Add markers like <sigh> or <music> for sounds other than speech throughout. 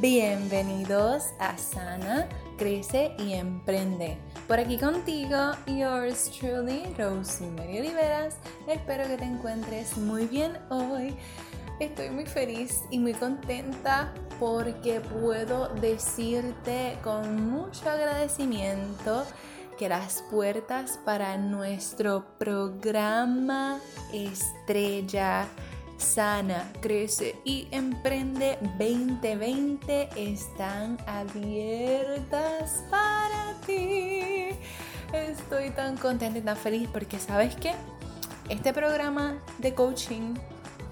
Bienvenidos a Sana, Crece y Emprende. Por aquí contigo, yours truly, Rosemary Oliveras. Espero que te encuentres muy bien hoy. Estoy muy feliz y muy contenta porque puedo decirte con mucho agradecimiento que las puertas para nuestro programa estrella sana, crece y emprende 2020 están abiertas para ti. Estoy tan contenta y tan feliz porque sabes que este programa de coaching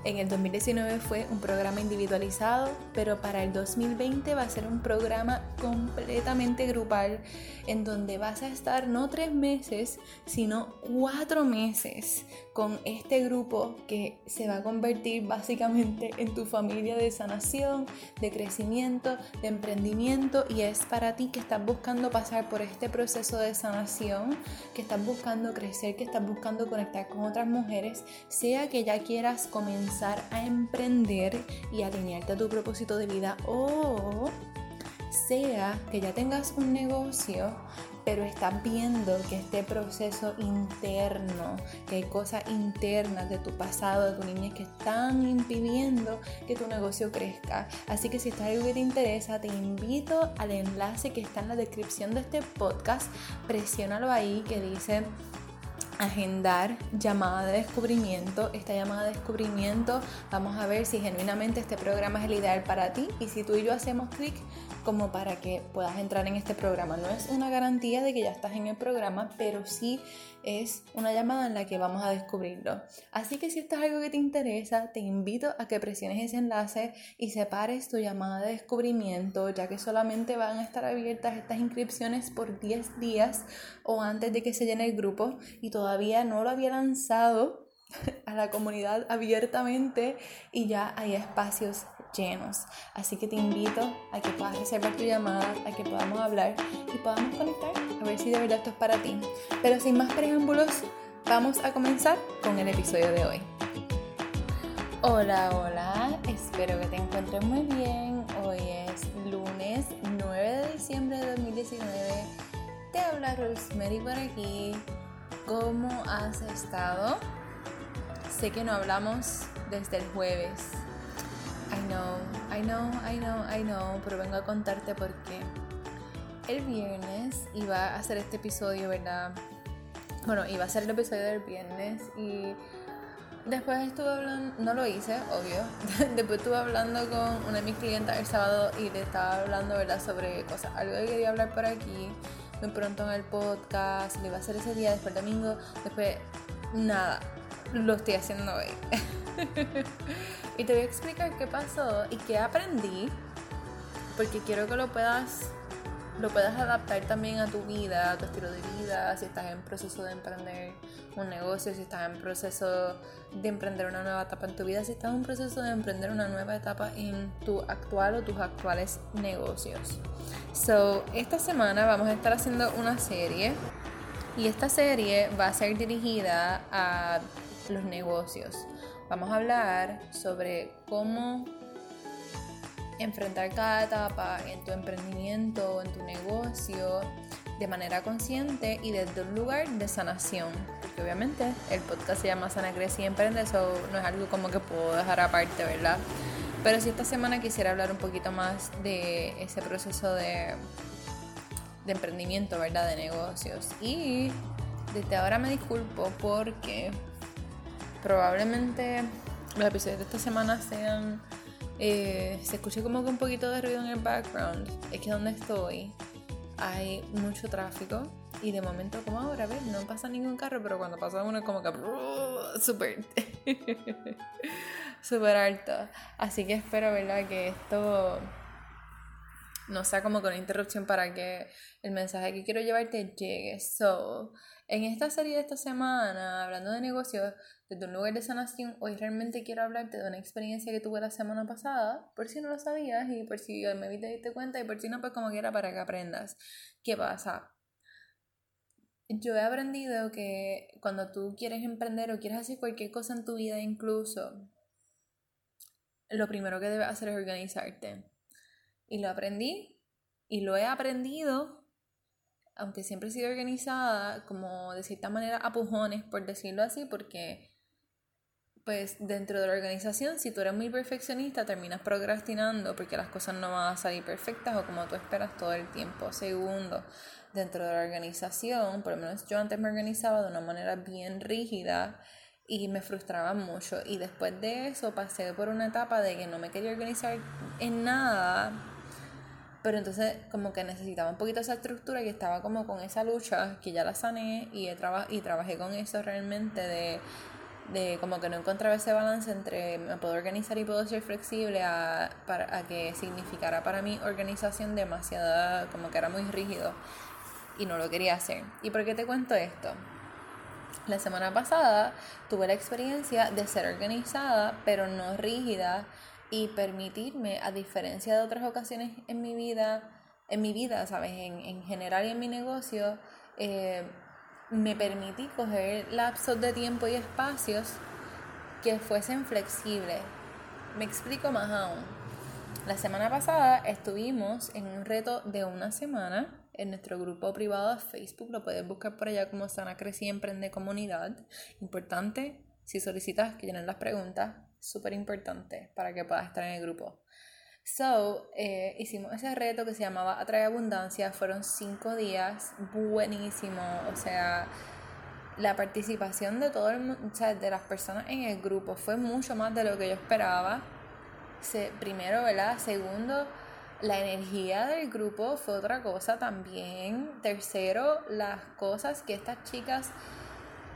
en el 2019 fue un programa individualizado, pero para el 2020 va a ser un programa completamente grupal en donde vas a estar no tres meses, sino cuatro meses con este grupo que se va a convertir básicamente en tu familia de sanación, de crecimiento, de emprendimiento y es para ti que estás buscando pasar por este proceso de sanación, que estás buscando crecer, que estás buscando conectar con otras mujeres, sea que ya quieras comenzar a emprender y alinearte a tu propósito de vida o sea que ya tengas un negocio pero estás viendo que este proceso interno, que hay cosas internas de tu pasado, de tu niñez que están impidiendo que tu negocio crezca. Así que si está algo que te interesa, te invito al enlace que está en la descripción de este podcast. Presiónalo ahí que dice agendar llamada de descubrimiento. Esta llamada de descubrimiento vamos a ver si genuinamente este programa es el ideal para ti y si tú y yo hacemos clic como para que puedas entrar en este programa. No es una garantía de que ya estás en el programa, pero sí es una llamada en la que vamos a descubrirlo. Así que si esto es algo que te interesa, te invito a que presiones ese enlace y separes tu llamada de descubrimiento, ya que solamente van a estar abiertas estas inscripciones por 10 días o antes de que se llene el grupo y todavía no lo había lanzado <laughs> a la comunidad abiertamente y ya hay espacios llenos. Así que te invito a que puedas reservar tu llamada, a que podamos hablar y podamos conectar a ver si de verdad esto es para ti. Pero sin más preámbulos, vamos a comenzar con el episodio de hoy. Hola, hola, espero que te encuentres muy bien. Hoy es lunes 9 de diciembre de 2019. Te habla Rosemary por aquí. ¿Cómo has estado? Sé que no hablamos desde el jueves, I know, I know, I know, I know, pero vengo a contarte porque el viernes iba a hacer este episodio, ¿verdad? Bueno, iba a ser el episodio del viernes y después estuve hablando, no lo hice, obvio. <laughs> después estuve hablando con una de mis clientes el sábado y le estaba hablando, ¿verdad? Sobre cosas, algo que quería hablar por aquí, muy pronto en el podcast, lo iba a hacer ese día, después el domingo, después nada, lo estoy haciendo hoy. <laughs> y te voy a explicar qué pasó y qué aprendí, porque quiero que lo puedas lo puedas adaptar también a tu vida, a tu estilo de vida, si estás en proceso de emprender un negocio, si estás en proceso de emprender una nueva etapa en tu vida, si estás en proceso de emprender una nueva etapa en tu actual o tus actuales negocios. So, esta semana vamos a estar haciendo una serie y esta serie va a ser dirigida a los negocios. Vamos a hablar sobre cómo enfrentar cada etapa en tu emprendimiento, en tu negocio, de manera consciente y desde un lugar de sanación. Porque obviamente el podcast se llama Sana Crece y Emprende, eso no es algo como que puedo dejar aparte, ¿verdad? Pero si esta semana quisiera hablar un poquito más de ese proceso de, de emprendimiento, ¿verdad? De negocios. Y desde ahora me disculpo porque probablemente los episodios de esta semana sean. Eh, se escuche como que un poquito de ruido en el background. Es que donde estoy hay mucho tráfico y de momento, como ahora, ¿ves? No pasa ningún carro, pero cuando pasa uno, es como que. <laughs> Súper. <laughs> Súper alto. Así que espero, ¿verdad? Que esto no sea como con interrupción para que el mensaje que quiero llevarte llegue. So, en esta serie de esta semana, hablando de negocios, desde un lugar de sanación, hoy realmente quiero hablarte de una experiencia que tuve la semana pasada, por si no lo sabías y por si me viste diste cuenta y por si no, pues como quiera para que aprendas. ¿Qué pasa? Yo he aprendido que cuando tú quieres emprender o quieres hacer cualquier cosa en tu vida incluso, lo primero que debes hacer es organizarte. y lo aprendí y lo he aprendido, aunque siempre he sido organizada, como de cierta manera a pujones, por decirlo así, porque pues dentro de la organización, si tú eres muy perfeccionista, terminas procrastinando porque las cosas no van a salir perfectas o como tú esperas todo el tiempo. Segundo, dentro de la organización, por lo menos yo antes me organizaba de una manera bien rígida y me frustraba mucho. Y después de eso pasé por una etapa de que no me quería organizar en nada, pero entonces como que necesitaba un poquito esa estructura y estaba como con esa lucha que ya la sané y, he y trabajé con eso realmente de de como que no encontraba ese balance entre me puedo organizar y puedo ser flexible a, para, a que significara para mí organización demasiada, como que era muy rígido y no lo quería hacer. ¿Y por qué te cuento esto? La semana pasada tuve la experiencia de ser organizada, pero no rígida y permitirme, a diferencia de otras ocasiones en mi vida, en mi vida, ¿sabes? En, en general y en mi negocio, eh, me permití coger lapsos de tiempo y espacios que fuesen flexibles. Me explico más aún. La semana pasada estuvimos en un reto de una semana en nuestro grupo privado de Facebook. Lo puedes buscar por allá como Sana Crecí Emprende Comunidad. Importante, si solicitas que llenen las preguntas, súper importante para que puedas estar en el grupo. So, eh, hicimos ese reto que se llamaba Atrae Abundancia. Fueron cinco días, buenísimo. O sea, la participación de todo el o sea, de las personas en el grupo fue mucho más de lo que yo esperaba. Se, primero, ¿verdad? Segundo, la energía del grupo fue otra cosa también. Tercero, las cosas que estas chicas,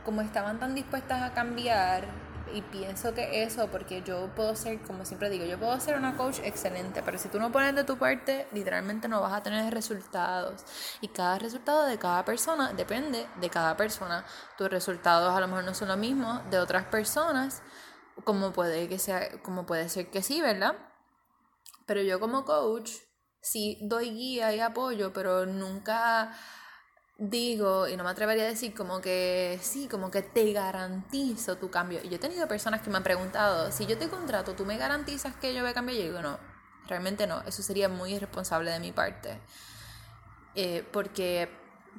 como estaban tan dispuestas a cambiar, y pienso que eso, porque yo puedo ser, como siempre digo, yo puedo ser una coach excelente, pero si tú no pones de tu parte, literalmente no vas a tener resultados. Y cada resultado de cada persona depende de cada persona. Tus resultados a lo mejor no son los mismos de otras personas, como puede, que sea, como puede ser que sí, ¿verdad? Pero yo como coach, sí doy guía y apoyo, pero nunca digo, y no me atrevería a decir como que sí, como que te garantizo tu cambio. Y yo he tenido personas que me han preguntado, si yo te contrato, ¿tú me garantizas que yo voy a cambiar? Y yo digo, no, realmente no, eso sería muy irresponsable de mi parte. Eh, porque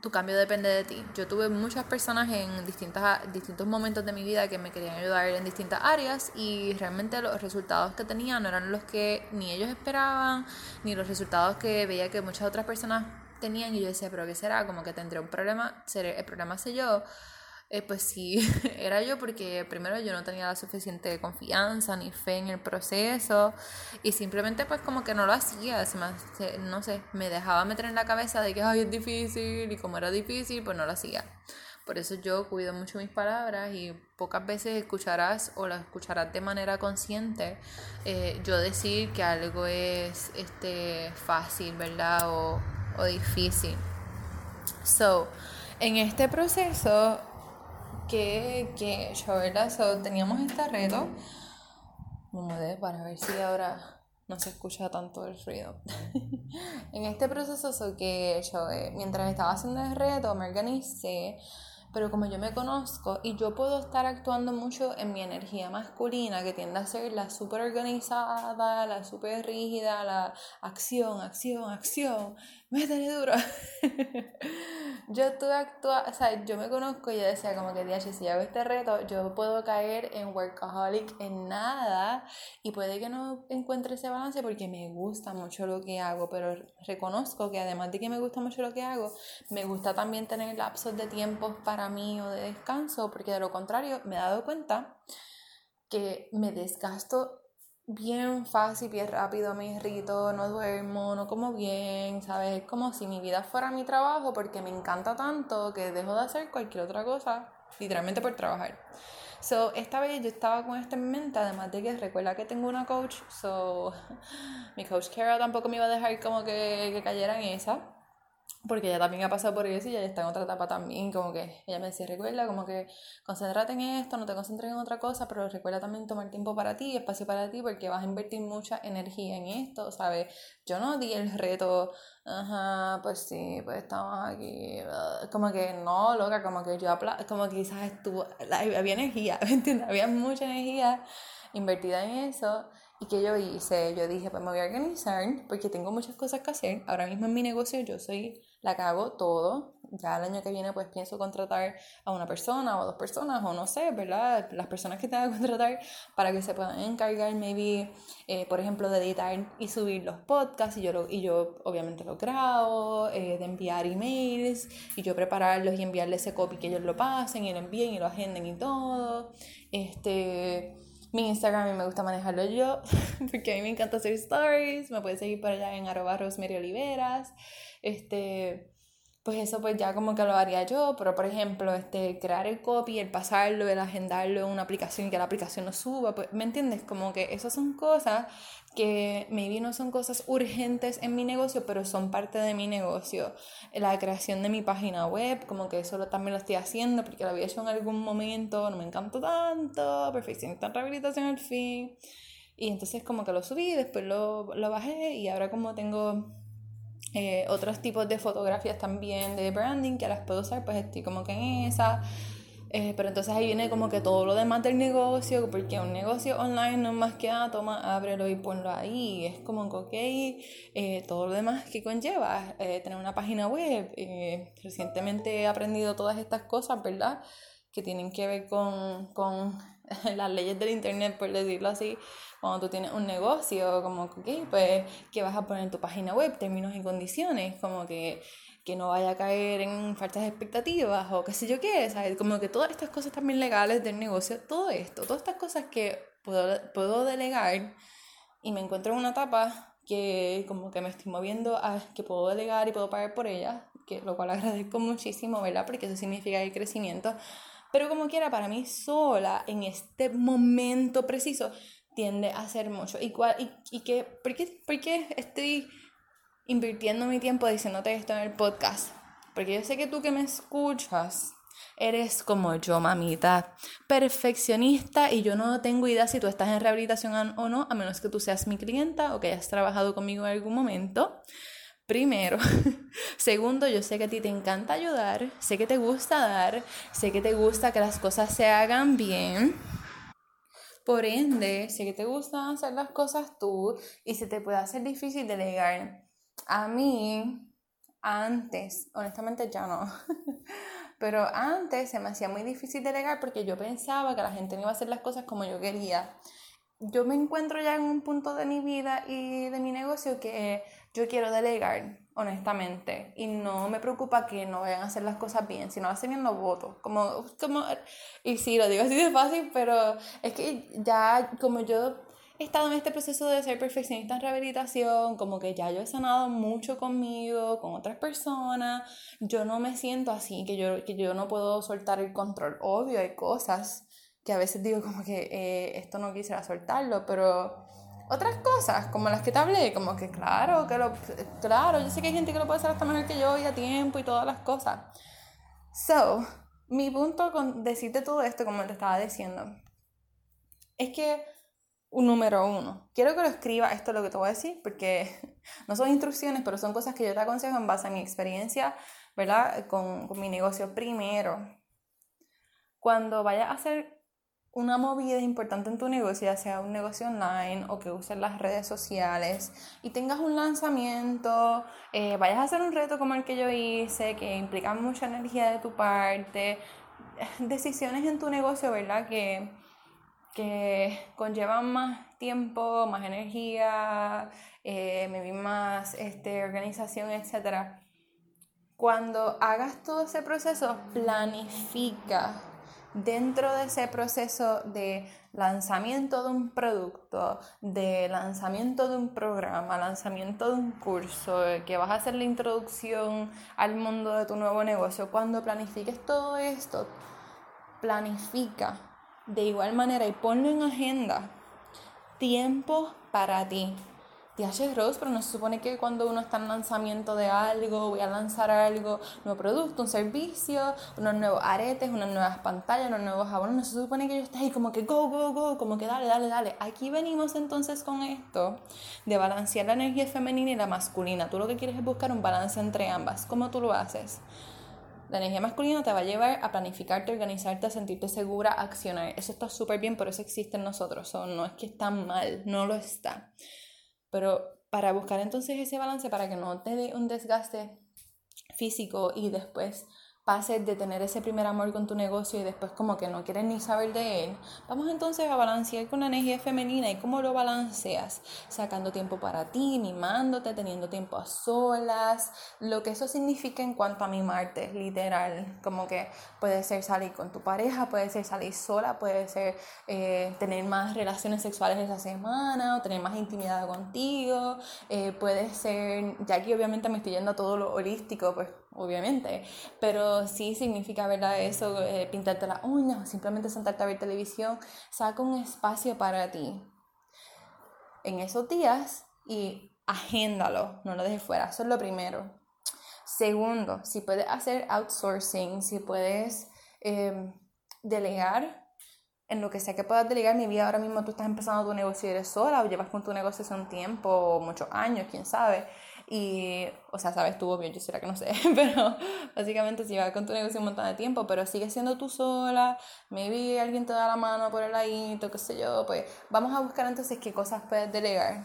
tu cambio depende de ti. Yo tuve muchas personas en distintas, distintos momentos de mi vida que me querían ayudar en distintas áreas y realmente los resultados que tenían no eran los que ni ellos esperaban, ni los resultados que veía que muchas otras personas tenían y yo decía, pero ¿qué será? Como que tendré un problema, el problema sé yo. Eh, pues sí, <laughs> era yo porque primero yo no tenía la suficiente confianza ni fe en el proceso y simplemente pues como que no lo hacía, no sé, me dejaba meter en la cabeza de que Ay, es difícil y como era difícil pues no lo hacía. Por eso yo cuido mucho mis palabras y pocas veces escucharás o las escucharás de manera consciente eh, yo decir que algo es este, fácil, ¿verdad? O difícil. So, en este proceso que, que yo, ¿verdad? So, teníamos este reto. Me mudé para ver si ahora no se escucha tanto el ruido. <laughs> en este proceso so, que yo, eh, mientras estaba haciendo el reto, me organicé pero como yo me conozco y yo puedo estar actuando mucho en mi energía masculina, que tiende a ser la súper organizada, la súper rígida, la acción, acción, acción, métele duro. <laughs> yo estuve actuando, o sea, yo me conozco y yo decía como que, si hago este reto, yo puedo caer en workaholic en nada y puede que no encuentre ese balance porque me gusta mucho lo que hago, pero reconozco que además de que me gusta mucho lo que hago, me gusta también tener lapsos de tiempo para mí o de descanso, porque de lo contrario me he dado cuenta que me desgasto bien fácil, bien rápido, me irrito, no duermo, no como bien, ¿sabes? Es como si mi vida fuera mi trabajo porque me encanta tanto que dejo de hacer cualquier otra cosa, literalmente por trabajar. So, esta vez yo estaba con esto en mente, además de que recuerda que tengo una coach, so, <laughs> mi coach Kara tampoco me iba a dejar como que, que cayera en esa porque ella también ha pasado por eso y ella está en otra etapa también, como que ella me decía, recuerda, como que concéntrate en esto, no te concentres en otra cosa, pero recuerda también tomar tiempo para ti, espacio para ti, porque vas a invertir mucha energía en esto, ¿sabes? Yo no di el reto, ajá, pues sí, pues estamos aquí, como que no, loca, como que yo, como que quizás estuvo, había energía, <laughs> ¿me entiendes? Había mucha energía invertida en eso. ¿Y que yo hice? Yo dije, pues me voy a organizar porque tengo muchas cosas que hacer. Ahora mismo en mi negocio yo soy la que hago todo. Ya el año que viene pues pienso contratar a una persona o dos personas o no sé, ¿verdad? Las personas que tenga que contratar para que se puedan encargar, maybe, eh, por ejemplo, de editar y subir los podcasts y yo, lo, y yo obviamente lo grabo, eh, de enviar emails y yo prepararlos y enviarles ese copy que ellos lo pasen y lo envíen y lo agenden y todo. Este mi Instagram y me gusta manejarlo yo, <laughs> porque a mí me encanta hacer stories. Me puedes seguir por allá en arroba Rosemary Oliveras. Este, pues eso pues ya como que lo haría yo, pero por ejemplo, este, crear el copy, el pasarlo, el agendarlo en una aplicación, que la aplicación lo suba, pues, ¿me entiendes? Como que esas son cosas que maybe no son cosas urgentes en mi negocio, pero son parte de mi negocio. La creación de mi página web, como que eso también lo estoy haciendo porque lo había hecho en algún momento, no me encantó tanto, perfeccionista en rehabilitación al fin. Y entonces como que lo subí, después lo, lo bajé y ahora como tengo eh, otros tipos de fotografías también de branding que las puedo usar, pues estoy como que en esa. Eh, pero entonces ahí viene como que todo lo demás del negocio, porque un negocio online no es más que, ah, toma, ábrelo y ponlo ahí. Es como ok, eh, todo lo demás que conlleva tener una página web. recientemente he aprendido todas estas cosas, ¿verdad? Que tienen que ver con, con <laughs> las leyes del internet, por decirlo así cuando tú tienes un negocio, como que, pues, ¿qué vas a poner en tu página web? Términos y condiciones, como que, que no vaya a caer en faltas de expectativas o qué sé yo qué, ¿sabes? Como que todas estas cosas también legales del negocio, todo esto, todas estas cosas que puedo, puedo delegar y me encuentro en una etapa que como que me estoy moviendo a que puedo delegar y puedo pagar por ellas, que, lo cual agradezco muchísimo, ¿verdad? Porque eso significa el crecimiento. Pero como quiera, para mí sola, en este momento preciso, tiende a hacer mucho. ¿Y, cuál, y, y qué, por, qué, por qué estoy invirtiendo mi tiempo diciéndote esto en el podcast? Porque yo sé que tú que me escuchas eres como yo, mamita, perfeccionista y yo no tengo idea si tú estás en rehabilitación o no, a menos que tú seas mi clienta o que hayas trabajado conmigo en algún momento. Primero. <laughs> Segundo, yo sé que a ti te encanta ayudar, sé que te gusta dar, sé que te gusta que las cosas se hagan bien. Por ende, sé que te gustan hacer las cosas tú y se te puede hacer difícil delegar. A mí, antes, honestamente ya no, <laughs> pero antes se me hacía muy difícil delegar porque yo pensaba que la gente no iba a hacer las cosas como yo quería. Yo me encuentro ya en un punto de mi vida y de mi negocio que yo quiero delegar, honestamente, y no me preocupa que no vayan a hacer las cosas bien, si no hacen bien lo voto, como, como, y sí, lo digo así de fácil, pero es que ya como yo he estado en este proceso de ser perfeccionista en rehabilitación, como que ya yo he sanado mucho conmigo, con otras personas, yo no me siento así, que yo, que yo no puedo soltar el control, obvio, hay cosas que a veces digo como que eh, esto no quisiera soltarlo, pero otras cosas, como las que te hablé, como que claro, que lo, claro, yo sé que hay gente que lo puede hacer hasta mejor que yo y a tiempo y todas las cosas. So, mi punto con decirte todo esto, como te estaba diciendo, es que, un número uno, quiero que lo escriba esto lo que te voy a decir, porque <laughs> no son instrucciones, pero son cosas que yo te aconsejo en base a mi experiencia, ¿verdad? Con, con mi negocio primero. Cuando vayas a hacer una movida importante en tu negocio, ya sea un negocio online o que uses las redes sociales y tengas un lanzamiento, eh, vayas a hacer un reto como el que yo hice, que implica mucha energía de tu parte, <laughs> decisiones en tu negocio, ¿verdad? Que, que conllevan más tiempo, más energía, eh, más este, organización, etc. Cuando hagas todo ese proceso, planifica dentro de ese proceso de lanzamiento de un producto, de lanzamiento de un programa, lanzamiento de un curso, que vas a hacer la introducción al mundo de tu nuevo negocio, cuando planifiques todo esto, planifica de igual manera y ponlo en agenda. Tiempo para ti TH Rose, pero no se supone que cuando uno está en lanzamiento de algo, voy a lanzar algo, un nuevo producto, un servicio, unos nuevos aretes, unas nuevas pantallas, unos nuevos jabones, no se supone que yo esté ahí como que go, go, go, como que dale, dale, dale. Aquí venimos entonces con esto de balancear la energía femenina y la masculina. Tú lo que quieres es buscar un balance entre ambas. ¿Cómo tú lo haces? La energía masculina te va a llevar a planificarte, organizarte, a sentirte segura, a accionar. Eso está súper bien, por eso existe en nosotros. no es que está mal, no lo está. Pero para buscar entonces ese balance, para que no te dé un desgaste físico y después pases de tener ese primer amor con tu negocio y después como que no quieres ni saber de él, vamos entonces a balancear con la energía femenina y cómo lo balanceas, sacando tiempo para ti, mimándote, teniendo tiempo a solas, lo que eso significa en cuanto a mimarte, literal, como que puede ser salir con tu pareja, puede ser salir sola, puede ser eh, tener más relaciones sexuales esa semana o tener más intimidad contigo, eh, puede ser, ya que obviamente me estoy yendo a todo lo holístico, pues obviamente, pero sí significa, ¿verdad? Eso, eh, pintarte las uñas o simplemente sentarte a ver televisión, saca un espacio para ti en esos días y agéndalo, no lo dejes fuera, eso es lo primero. Segundo, si puedes hacer outsourcing, si puedes em, delegar en lo que sea que puedas delegar, mi vida ahora mismo tú estás empezando tu negocio y eres sola o llevas con tu negocio hace un tiempo, muchos años, quién sabe y, o sea, sabes tú, obvio, yo será que no sé, <laughs> pero básicamente si vas con tu negocio un montón de tiempo, pero sigues siendo tú sola, maybe alguien te da la mano por el ladito, qué sé yo, pues vamos a buscar entonces qué cosas puedes delegar.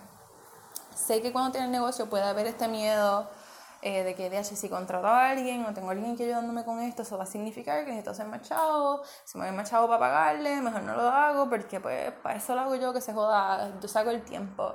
Sé que cuando tienes negocio puede haber este miedo eh, de que, de si contrato a alguien o tengo a alguien que ayudándome con esto, eso va a significar que necesito ser machado, si me voy machado para pagarle, mejor no lo hago, porque pues para eso lo hago yo, que se joda, yo saco el tiempo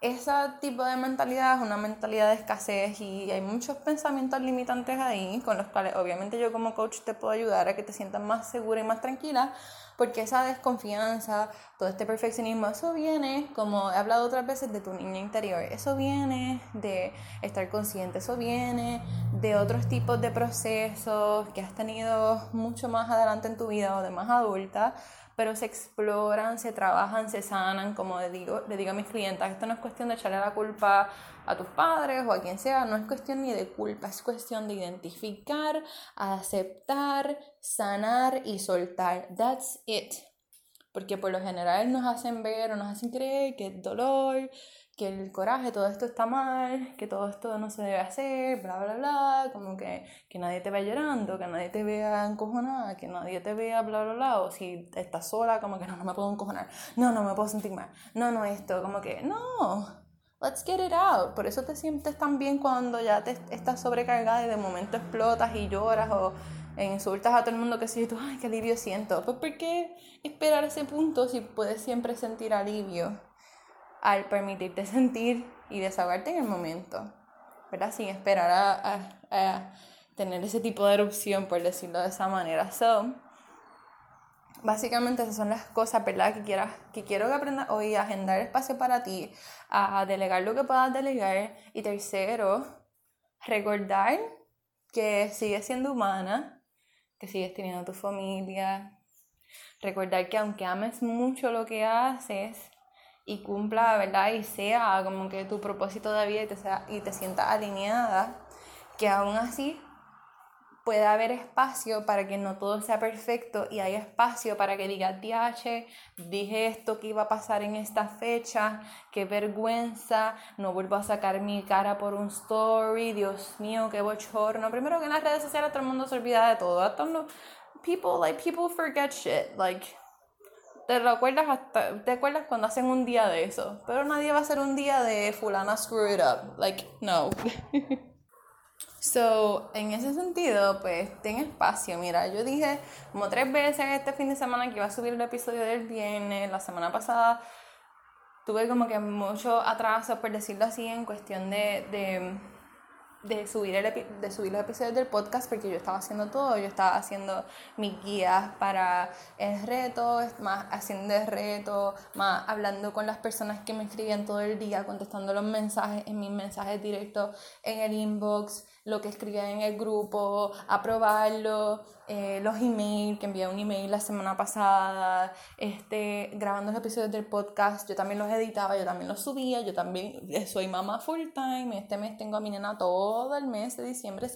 ese tipo de mentalidad es una mentalidad de escasez y hay muchos pensamientos limitantes ahí con los cuales obviamente yo como coach te puedo ayudar a que te sientas más segura y más tranquila porque esa desconfianza, todo este perfeccionismo, eso viene, como he hablado otras veces, de tu niña interior, eso viene de estar consciente, eso viene de otros tipos de procesos que has tenido mucho más adelante en tu vida o de más adulta pero se exploran, se trabajan, se sanan, como le digo, le digo a mis clientes, esto no es cuestión de echarle la culpa a tus padres o a quien sea, no es cuestión ni de culpa, es cuestión de identificar, aceptar, sanar y soltar. That's it. Porque por lo general nos hacen ver o nos hacen creer que el dolor, que el coraje, todo esto está mal, que todo esto no se debe hacer, bla, bla, bla, como que, que nadie te vea llorando, que nadie te vea encojonada, que nadie te vea, bla, bla, bla, o si estás sola, como que no, no me puedo encojonar, no, no me puedo sentir mal, no, no esto, como que, no, let's get it out. Por eso te sientes tan bien cuando ya te estás sobrecargada y de momento explotas y lloras o insultas a todo el mundo que si tú, ay, qué alivio siento. Pues, ¿por qué esperar ese punto si puedes siempre sentir alivio? al permitirte sentir y desahogarte en el momento, ¿verdad? Sin esperar a, tener ese tipo de erupción, por decirlo de esa manera. So, básicamente esas son las cosas, ¿verdad? Que, quieras, que quiero que aprendas hoy a agendar espacio para ti, a delegar lo que puedas delegar. Y tercero, recordar que sigues siendo humana, que sigues teniendo tu familia. Recordar que aunque ames mucho lo que haces, y cumpla, ¿verdad? Y sea como que tu propósito de vida y te, sea, y te sientas alineada, que aún así puede haber espacio para que no todo sea perfecto y hay espacio para que digas, DH, dije esto que iba a pasar en esta fecha, qué vergüenza, no vuelvo a sacar mi cara por un story, Dios mío, qué bochorno. Primero que en las redes sociales todo el mundo se olvida de todo. people, like, people forget shit, like te recuerdas hasta, te acuerdas cuando hacen un día de eso, pero nadie va a hacer un día de fulana screw it up, like, no. <laughs> so, en ese sentido, pues, ten espacio, mira, yo dije como tres veces este fin de semana que iba a subir el episodio del viernes, la semana pasada tuve como que mucho atraso, por decirlo así, en cuestión de, de de subir, el de subir los episodios del podcast porque yo estaba haciendo todo, yo estaba haciendo mis guías para el reto, más haciendo el reto, más hablando con las personas que me escribían todo el día, contestando los mensajes en mis mensajes directos en el inbox, lo que escribía en el grupo, aprobarlo, eh, los emails, que envié un email la semana pasada, este, grabando los episodios del podcast, yo también los editaba, yo también los subía, yo también eh, soy mamá full time, este mes tengo a mi nena todo el mes de diciembre,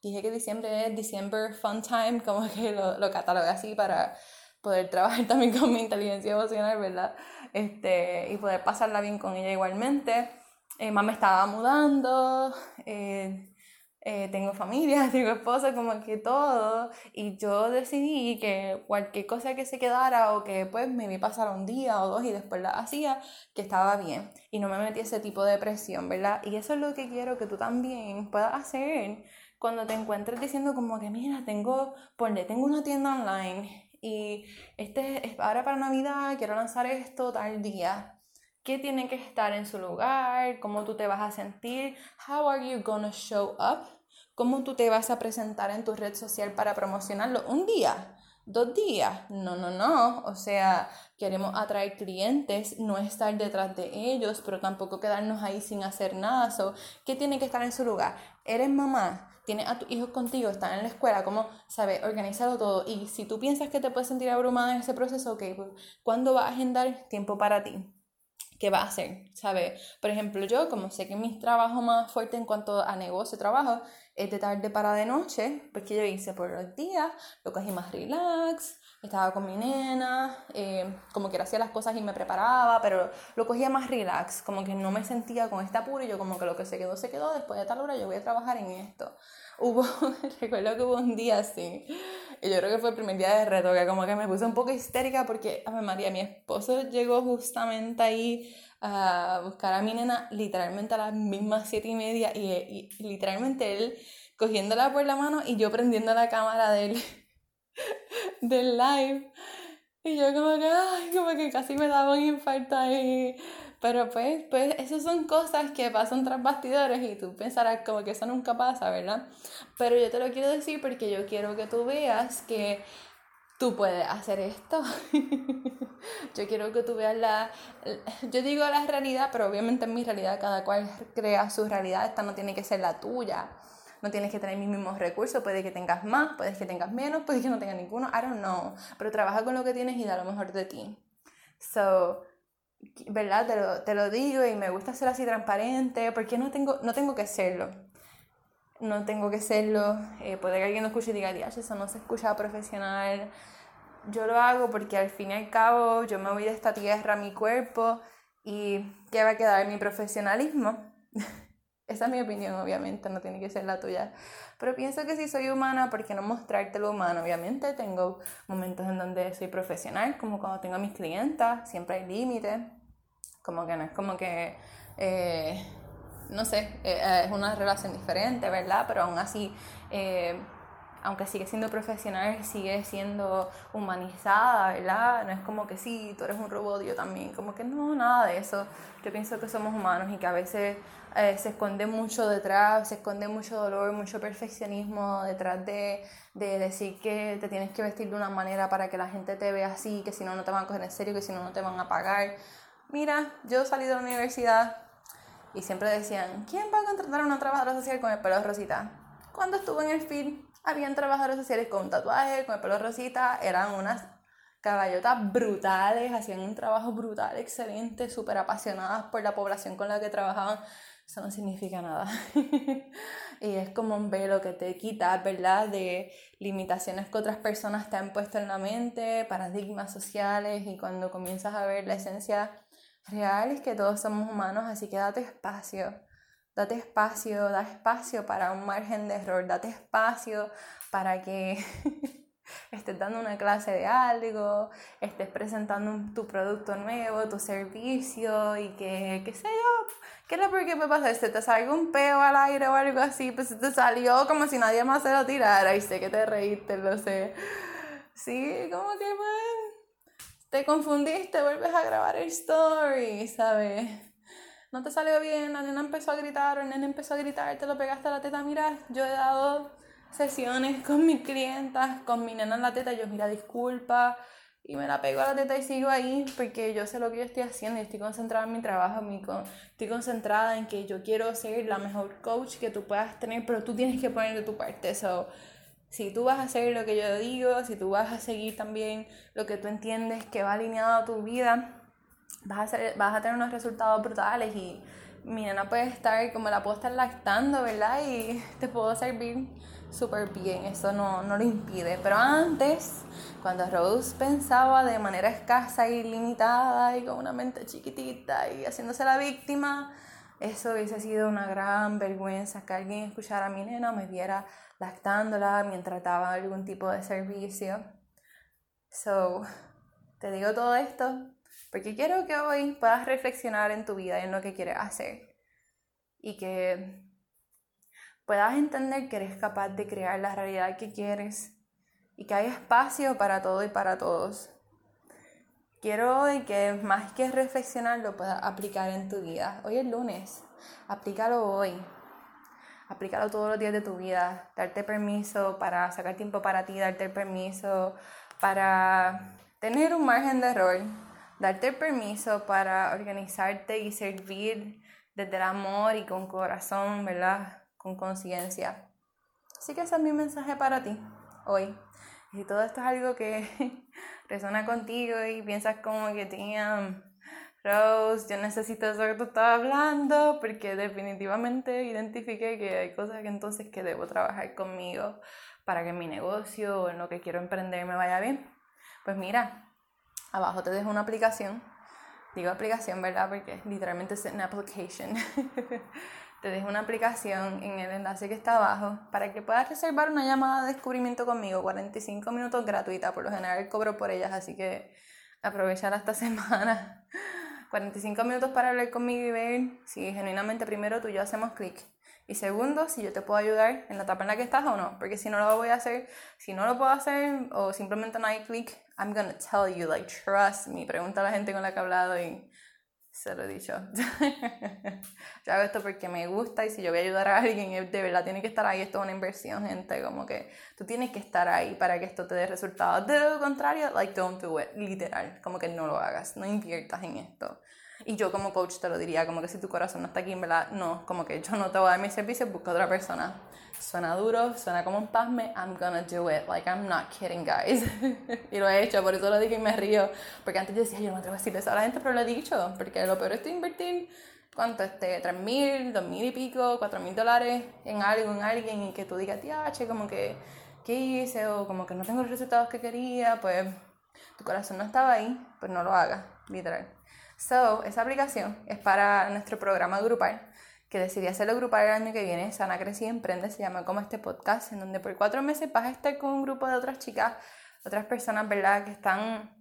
dije que diciembre es December Fun Time, como que lo, lo catalogué así para poder trabajar <laughs> también con mi inteligencia emocional, ¿verdad? Este, y poder pasarla bien con ella igualmente. Eh, mamá estaba mudando, eh, eh, tengo familia, <laughs> tengo esposo, como que todo. Y yo decidí que cualquier cosa que se quedara o que pues me vi pasar un día o dos y después la hacía, que estaba bien. Y no me metí ese tipo de presión, ¿verdad? Y eso es lo que quiero que tú también puedas hacer cuando te encuentres diciendo como que, mira, tengo, ponle, tengo una tienda online y este es ahora para Navidad, quiero lanzar esto tal día qué tiene que estar en su lugar, cómo tú te vas a sentir, how are you gonna show up, cómo tú te vas a presentar en tu red social para promocionarlo. Un día, dos días, no, no, no, o sea, queremos atraer clientes, no estar detrás de ellos, pero tampoco quedarnos ahí sin hacer nada, so, ¿qué tiene que estar en su lugar? Eres mamá, tienes a tus hijos contigo, están en la escuela, ¿cómo, sabes, organizarlo todo? Y si tú piensas que te puedes sentir abrumada en ese proceso, ok, pues, ¿cuándo vas a agendar tiempo para ti? ¿Qué va a hacer? ¿Sabe? Por ejemplo, yo, como sé que mi trabajo más fuerte en cuanto a negocio, trabajo, es de tarde para de noche, porque yo hice por los días, lo cogí más relax, estaba con mi nena, eh, como que hacía las cosas y me preparaba, pero lo cogía más relax, como que no me sentía con este apuro y yo como que lo que se quedó, se quedó, después de tal hora yo voy a trabajar en esto. Hubo, <laughs> recuerdo que hubo un día así, y yo creo que fue el primer día de reto, que como que me puse un poco histérica porque, a María, mi esposo llegó justamente ahí a buscar a mi nena literalmente a las mismas siete y media y, literalmente él cogiéndola por la mano y yo prendiendo la cámara del, <laughs> del live. Y yo como que, como que casi me daba un infarto ahí. Pero pues, pues, esas son cosas que pasan tras bastidores y tú pensarás como que eso nunca pasa, ¿verdad? Pero yo te lo quiero decir porque yo quiero que tú veas que tú puedes hacer esto. <laughs> yo quiero que tú veas la, yo digo la realidad, pero obviamente en mi realidad cada cual crea su realidad, esta no tiene que ser la tuya. No tienes que tener mis mismos recursos, puede que tengas más, puede que tengas menos, puede que no tengas ninguno, I don't know. Pero trabaja con lo que tienes y da lo mejor de ti. So, ¿verdad? Te lo, te lo digo y me gusta ser así transparente, porque no tengo, no tengo que serlo. No tengo que serlo. Eh, puede que alguien lo escuche y diga, eso no se escucha profesional. Yo lo hago porque al fin y al cabo yo me voy de esta tierra, mi cuerpo, y ¿qué va a quedar? Mi profesionalismo. <laughs> Esa es mi opinión, obviamente, no tiene que ser la tuya. Pero pienso que si soy humana, ¿por qué no mostrarte lo humano? Obviamente tengo momentos en donde soy profesional, como cuando tengo a mis clientas, siempre hay límites. Como que no es como que, eh, no sé, eh, es una relación diferente, ¿verdad? Pero aún así, eh, aunque sigue siendo profesional, sigue siendo humanizada, ¿verdad? No es como que sí, tú eres un robot, yo también. Como que no, nada de eso. Yo pienso que somos humanos y que a veces eh, se esconde mucho detrás, se esconde mucho dolor, mucho perfeccionismo detrás de, de, decir que te tienes que vestir de una manera para que la gente te vea así, que si no, no te van a coger en serio, que si no, no te van a pagar. Mira, yo salí de la universidad y siempre decían, ¿quién va a contratar a una trabajadora social con el pelo rosita? Cuando estuve en el film, habían trabajadores sociales con tatuajes, con el pelo rosita, eran unas caballotas brutales, hacían un trabajo brutal, excelente, súper apasionadas por la población con la que trabajaban eso no significa nada. <laughs> y es como un velo que te quita, ¿verdad? De limitaciones que otras personas te han puesto en la mente, paradigmas sociales, y cuando comienzas a ver la esencia real es que todos somos humanos, así que date espacio. Date espacio, da espacio para un margen de error, date espacio para que <laughs> estés dando una clase de algo, estés presentando tu producto nuevo, tu servicio y que, qué sé yo, ¿qué es lo que me pasa? ¿Se te salió un peo al aire o algo así? Pues te salió como si nadie más se lo tirara y sé que te reíste, lo sé. Sí, como que pues, te confundiste, vuelves a grabar el story, ¿sabes? No te salió bien, la nena empezó a gritar o el nene empezó a gritar, te lo pegaste a la teta, mira, yo he dado sesiones con mis clientas, con mi nena en la teta, yo mira, disculpa, y me la pego a la teta y sigo ahí porque yo sé lo que yo estoy haciendo. Y estoy concentrada en mi trabajo, estoy concentrada en que yo quiero ser la mejor coach que tú puedas tener, pero tú tienes que poner de tu parte. So, si tú vas a hacer lo que yo digo, si tú vas a seguir también lo que tú entiendes que va alineado a tu vida, vas a, hacer, vas a tener unos resultados brutales y mi nena puede estar como la puedo estar lactando, ¿verdad? Y te puedo servir súper bien, eso no, no lo impide. Pero antes, cuando Rose pensaba de manera escasa y limitada y con una mente chiquitita y haciéndose la víctima, eso hubiese sido una gran vergüenza que alguien escuchara a mi nena, me viera lactándola mientras daba algún tipo de servicio. So, te digo todo esto porque quiero que hoy puedas reflexionar en tu vida y en lo que quieres hacer. Y que puedas entender que eres capaz de crear la realidad que quieres y que hay espacio para todo y para todos. Quiero hoy que más que reflexionar lo puedas aplicar en tu vida. Hoy es lunes, aplícalo hoy. Aplícalo todos los días de tu vida. Darte permiso para sacar tiempo para ti, darte permiso para tener un margen de error, darte permiso para organizarte y servir desde el amor y con corazón, ¿verdad? Con conciencia. Así que ese es mi mensaje para ti hoy. Y si todo esto es algo que <laughs> resuena contigo y piensas como que tenía Rose, yo necesito eso que tú estabas hablando porque definitivamente identifiqué que hay cosas que entonces que debo trabajar conmigo para que mi negocio o en lo que quiero emprender me vaya bien. Pues mira, abajo te dejo una aplicación. Digo aplicación, ¿verdad? Porque literalmente es una application. <laughs> te dejo una aplicación en el enlace que está abajo para que puedas reservar una llamada de descubrimiento conmigo, 45 minutos gratuita, por lo general cobro por ellas, así que aprovechar esta <laughs> semana. 45 minutos para hablar conmigo y ver si genuinamente primero tú y yo hacemos clic y segundo, si yo te puedo ayudar en la etapa en la que estás o no. Porque si no lo voy a hacer, si no lo puedo hacer o simplemente no hay clic, I'm gonna tell you, like, trust me. Pregunta a la gente con la que he hablado y se lo he dicho. <laughs> yo hago esto porque me gusta y si yo voy a ayudar a alguien, de verdad tiene que estar ahí. Esto es una inversión, gente. Como que tú tienes que estar ahí para que esto te dé resultados. De lo contrario, like, don't do it. Literal. Como que no lo hagas. No inviertas en esto. Y yo como coach te lo diría, como que si tu corazón no está aquí, en verdad, no, como que yo no te voy a dar mi servicio, busca otra persona. Suena duro, suena como un pasme, I'm gonna do it. Like, I'm not kidding, guys. <laughs> y lo he hecho, por eso lo dije y me río. Porque antes decía, yo no me atrevo a decirle eso a la gente, pero lo he dicho. Porque lo peor es invertir, ¿cuánto? Este, 3 mil, 2 mil y pico, 4 mil dólares en algo, en alguien, y que tú digas, che, como que, ¿qué hice? O como que no tengo los resultados que quería, pues tu corazón no estaba ahí, pues no lo hagas, literal. So, esa aplicación es para nuestro programa grupal, que decidí hacerlo grupal el año que viene, Sana Crece y Emprende, se llama como este podcast, en donde por cuatro meses vas a estar con un grupo de otras chicas, otras personas, ¿verdad?, que están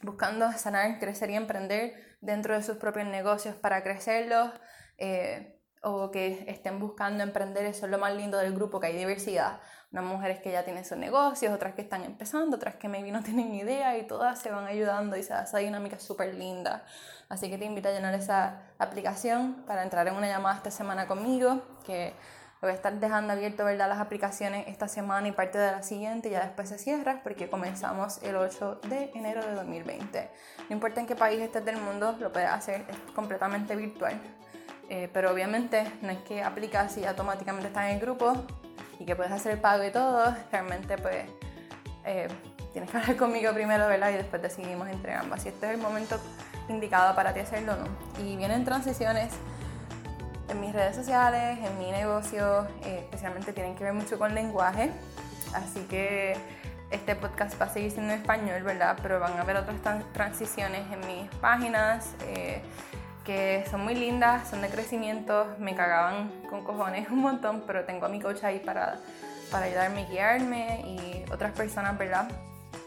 buscando sanar, crecer y emprender dentro de sus propios negocios para crecerlos. Eh, o que estén buscando emprender, eso es lo más lindo del grupo, que hay diversidad. Unas mujeres que ya tienen sus negocios, otras que están empezando, otras que maybe no tienen idea y todas se van ayudando y se da esa dinámica súper linda. Así que te invito a llenar esa aplicación para entrar en una llamada esta semana conmigo, que voy a estar dejando abierto ¿verdad? las aplicaciones esta semana y parte de la siguiente, y ya después se cierra porque comenzamos el 8 de enero de 2020. No importa en qué país estés del mundo, lo puedes hacer, es completamente virtual. Eh, pero obviamente no es que aplicas y automáticamente estás en el grupo y que puedes hacer el pago y todo. Realmente pues eh, tienes que <laughs> hablar conmigo primero, ¿verdad? Y después decidimos entre ambas. Si este es el momento indicado para ti hacerlo o no. Y vienen transiciones en mis redes sociales, en mi negocio, eh, especialmente tienen que ver mucho con lenguaje. Así que este podcast va a seguir siendo en español, ¿verdad? Pero van a haber otras transiciones en mis páginas que son muy lindas, son de crecimiento, me cagaban con cojones un montón, pero tengo a mi coach ahí para, para ayudarme, guiarme y otras personas, ¿verdad?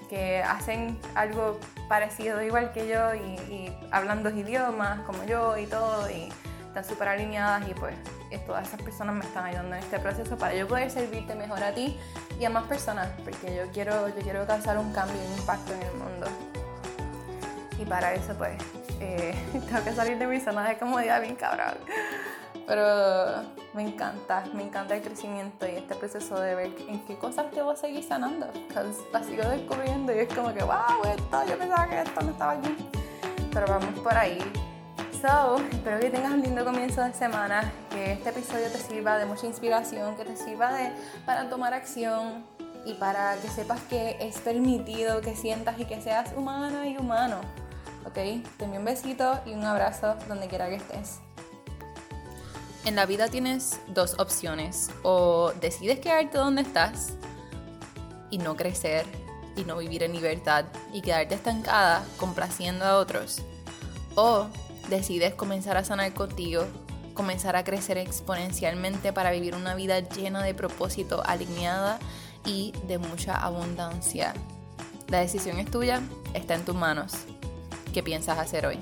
Que hacen algo parecido igual que yo y, hablan dos idiomas como yo y todo y están súper alineadas y pues todas esas personas me están ayudando en este proceso para yo poder servirte mejor a ti y a más personas porque yo quiero, yo quiero causar un cambio, un impacto en el mundo y para eso pues eh, <laughs> tengo que salir de mi zona de comodidad bien cabrón. Pero me encanta, me encanta el crecimiento y este proceso de ver en qué cosas te voy a seguir sanando. Porque la sigo descubriendo y es como que, wow, esto, yo pensaba que esto no estaba aquí. Pero vamos por ahí. So, espero que tengas un lindo comienzo de semana, que este episodio te sirva de mucha inspiración, que te sirva de, para tomar acción y para que sepas que es permitido que sientas y que seas humana y humano ¿ok? Te envío un besito y un abrazo donde quiera que estés. En la vida tienes dos opciones. O decides quedarte donde estás y no crecer y no vivir en libertad y quedarte estancada complaciendo a otros. O decides comenzar a sanar contigo comenzar a crecer exponencialmente para vivir una vida llena de propósito, alineada y de mucha abundancia. La decisión es tuya, está en tus manos. ¿Qué piensas hacer hoy?